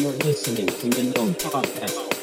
You're listening to the Node Podcast.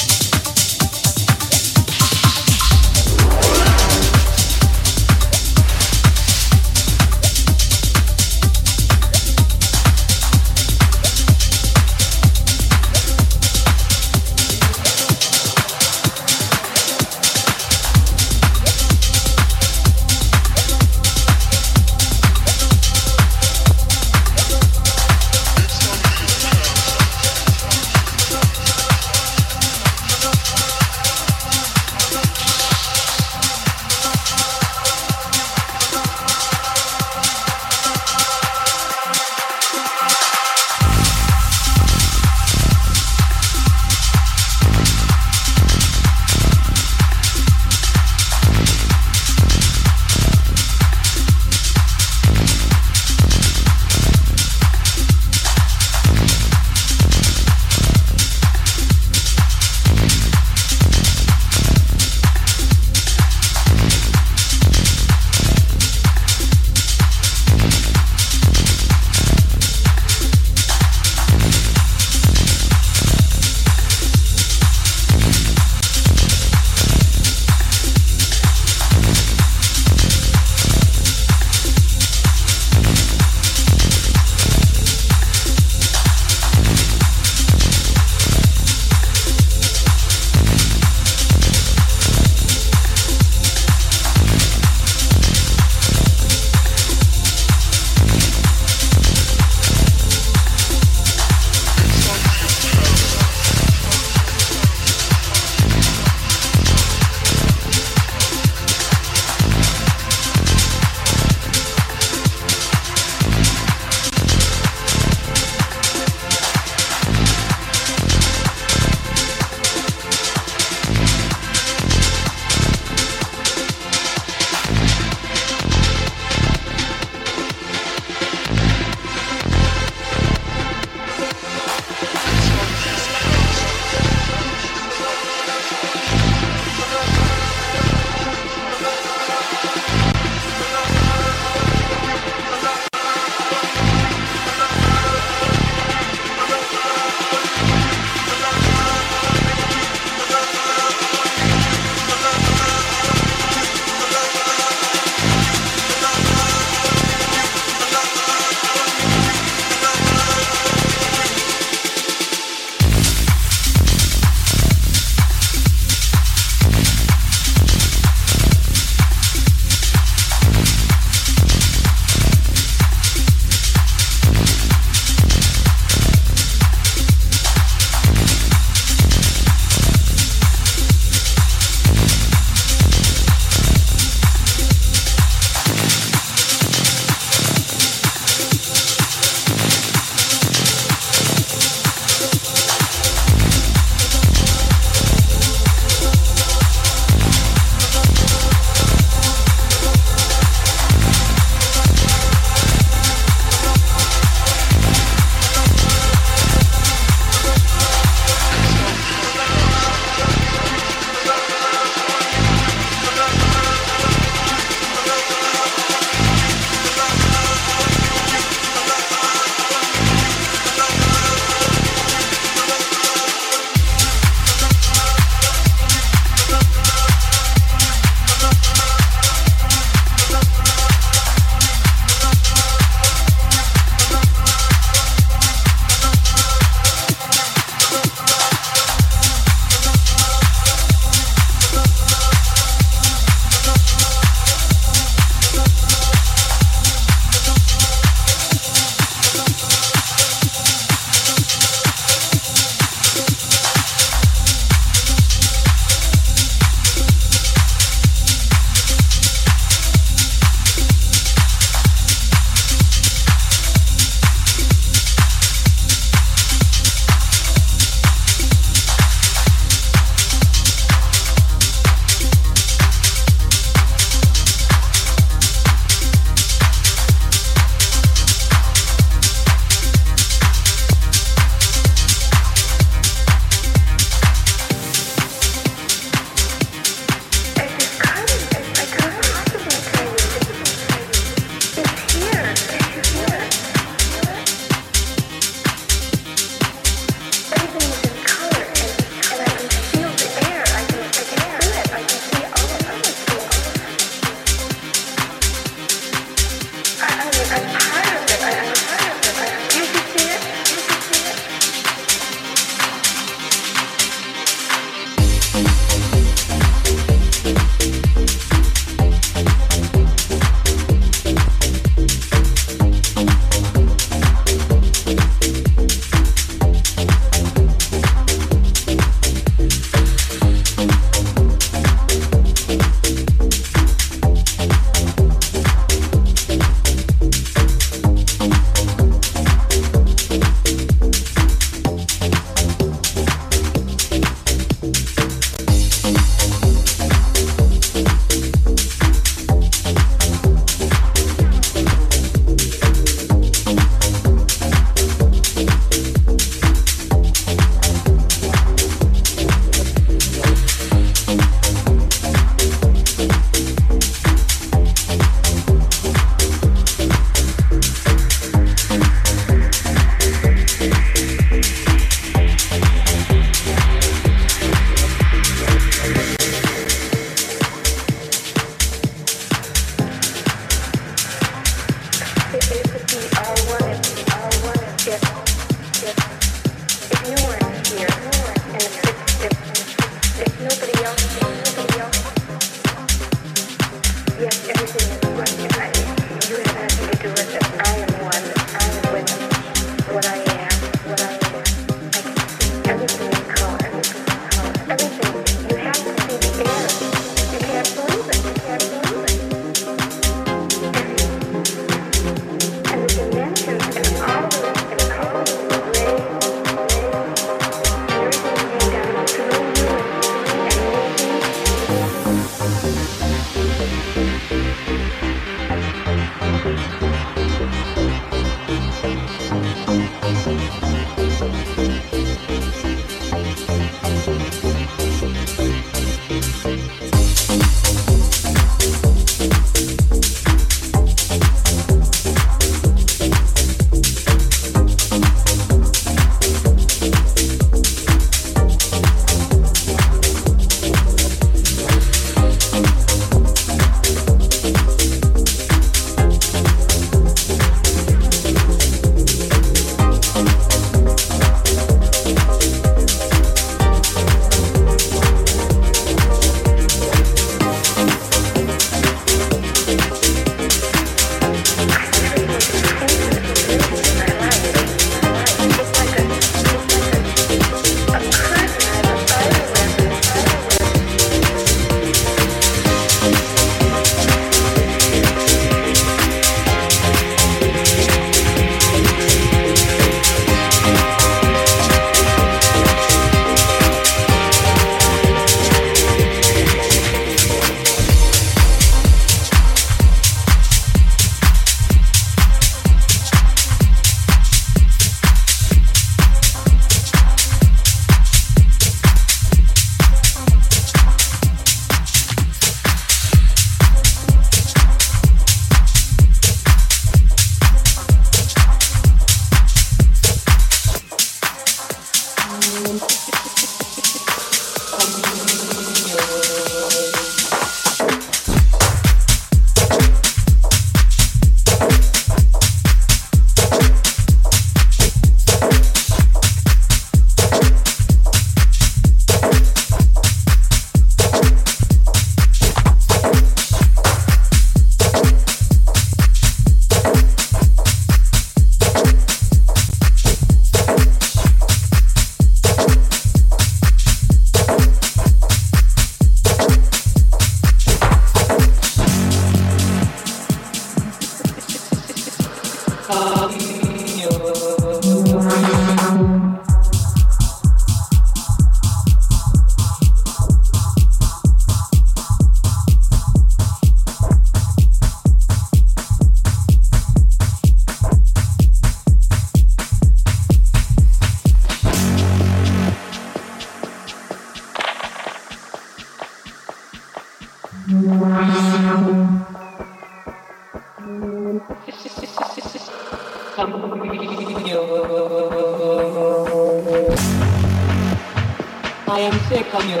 I am sick of you.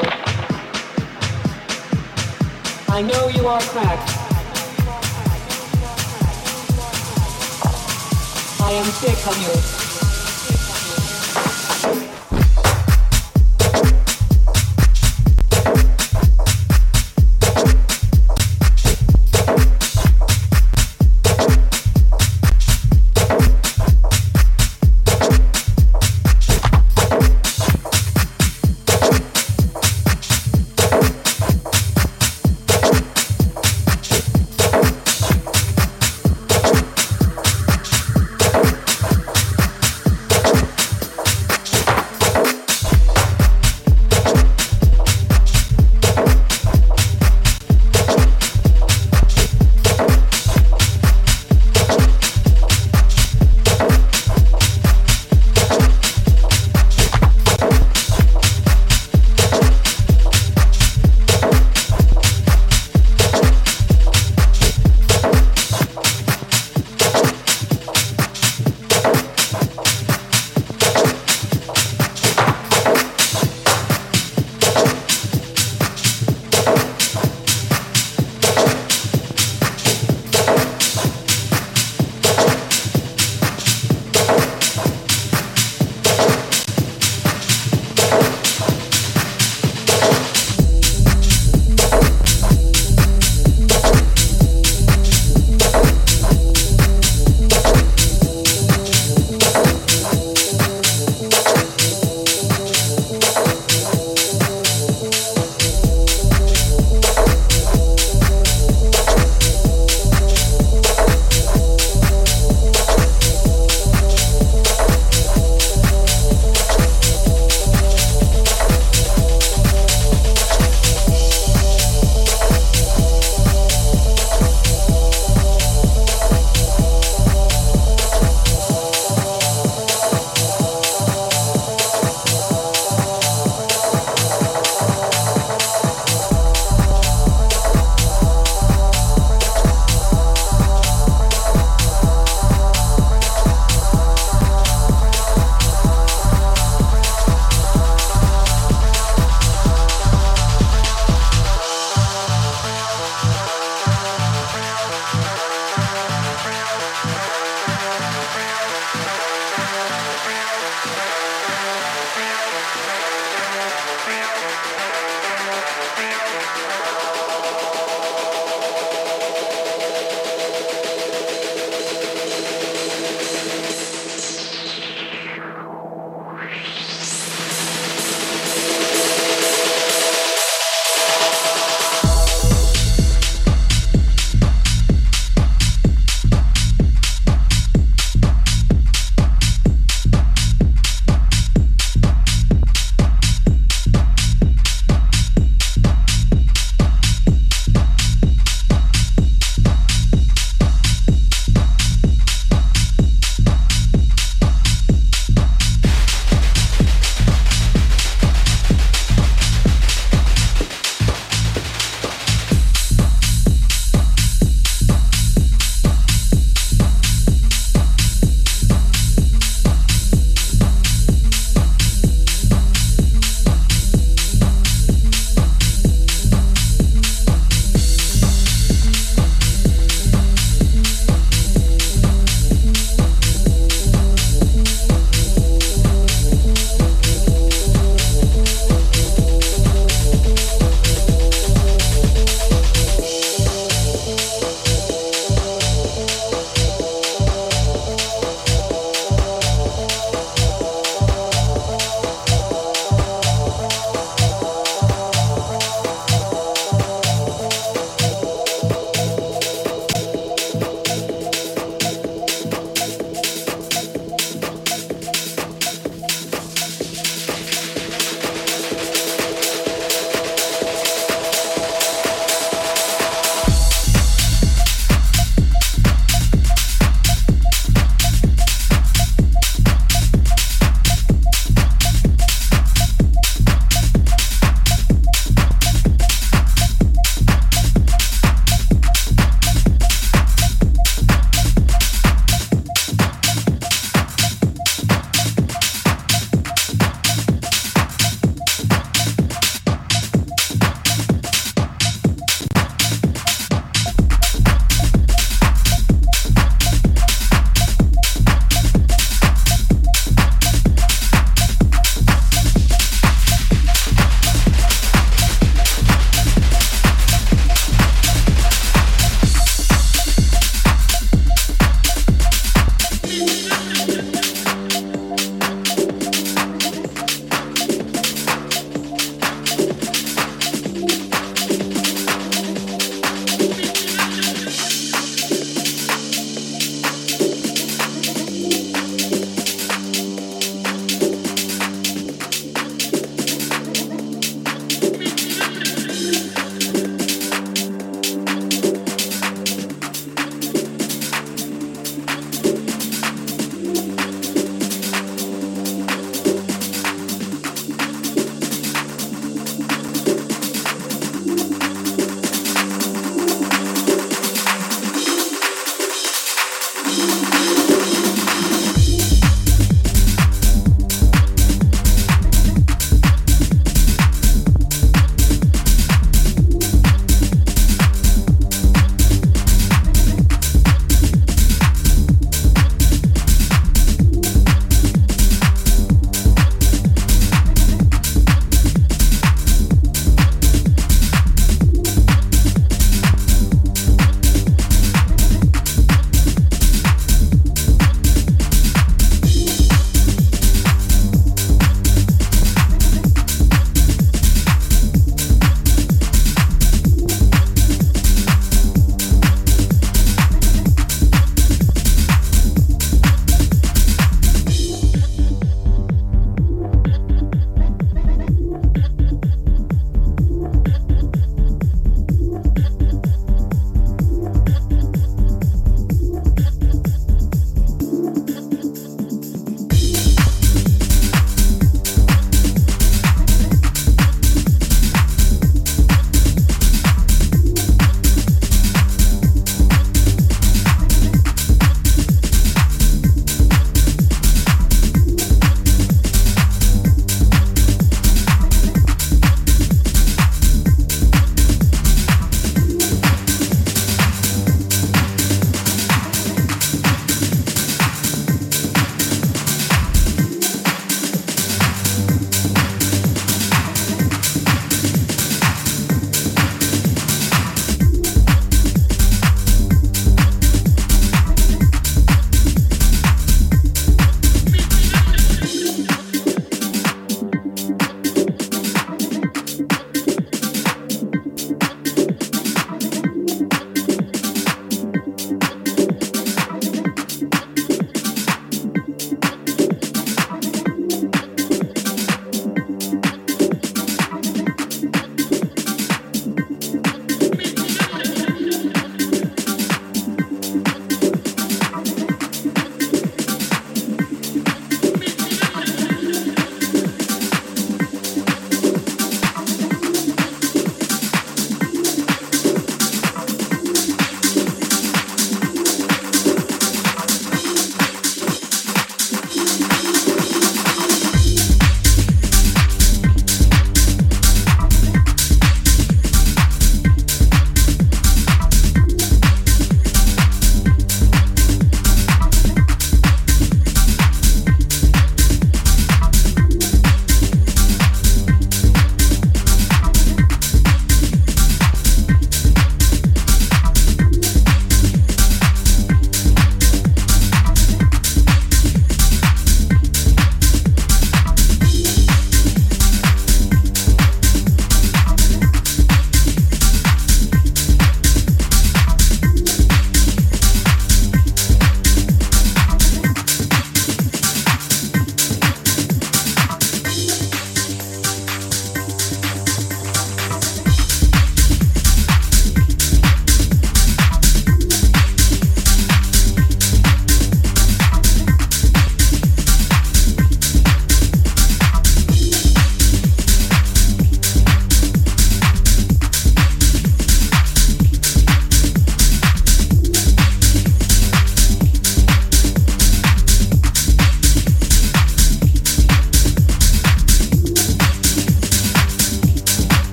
I know you are cracked. I am sick of you.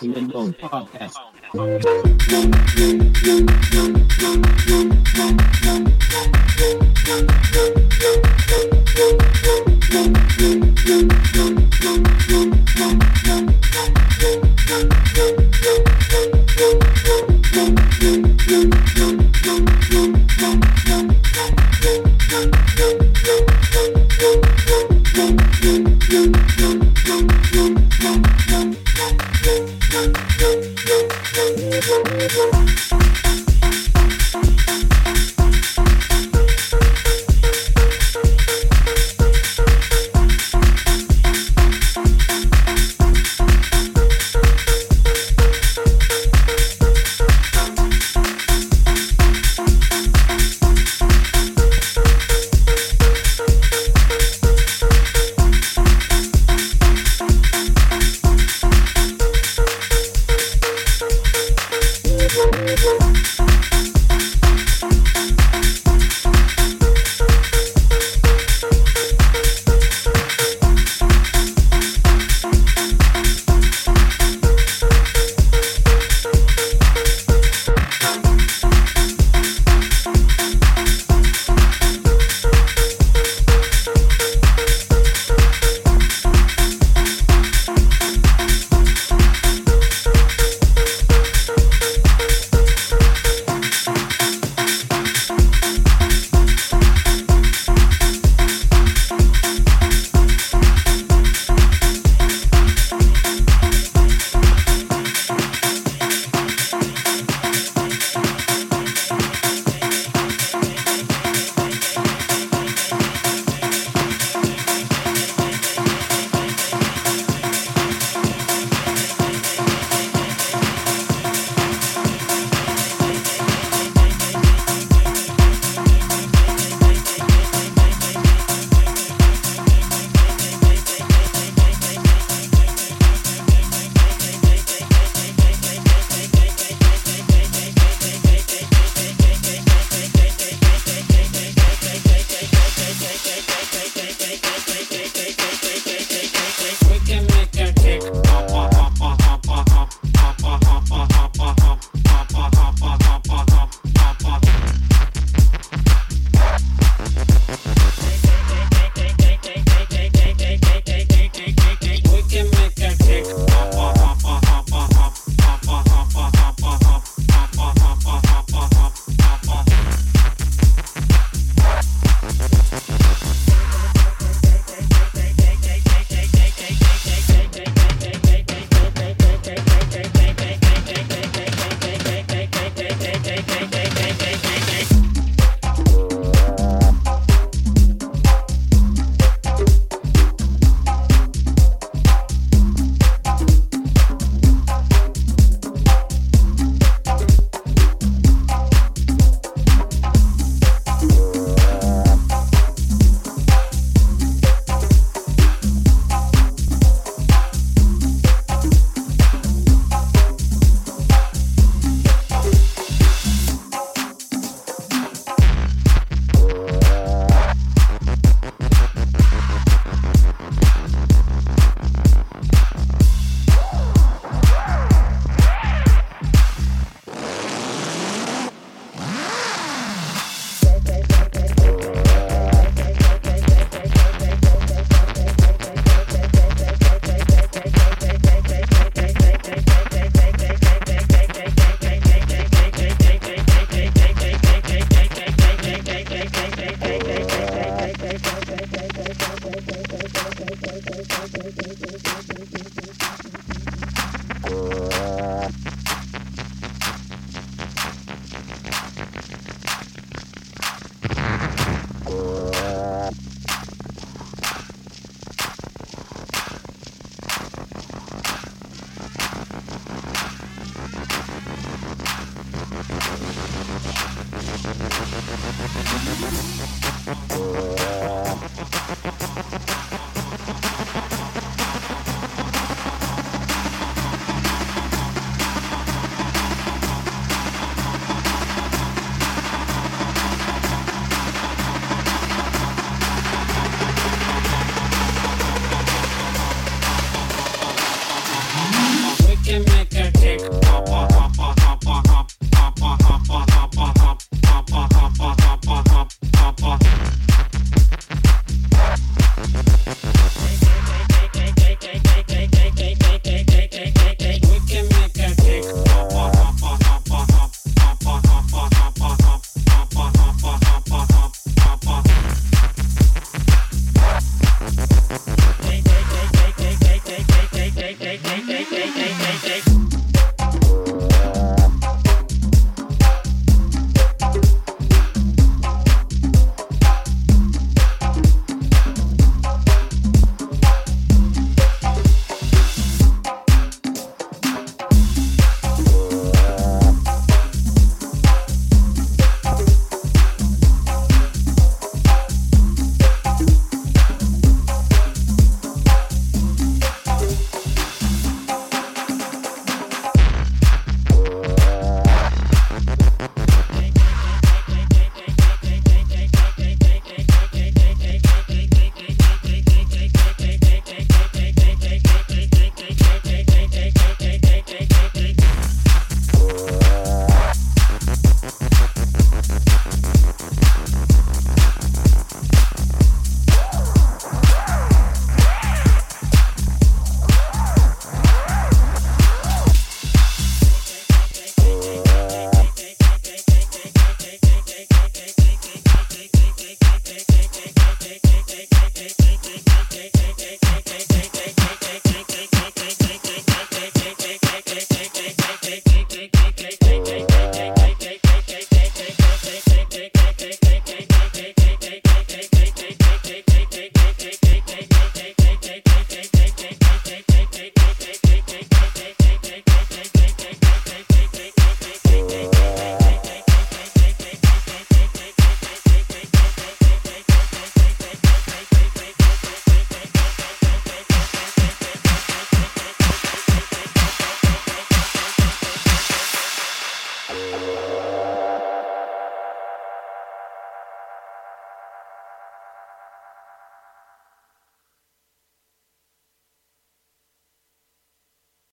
Podcast.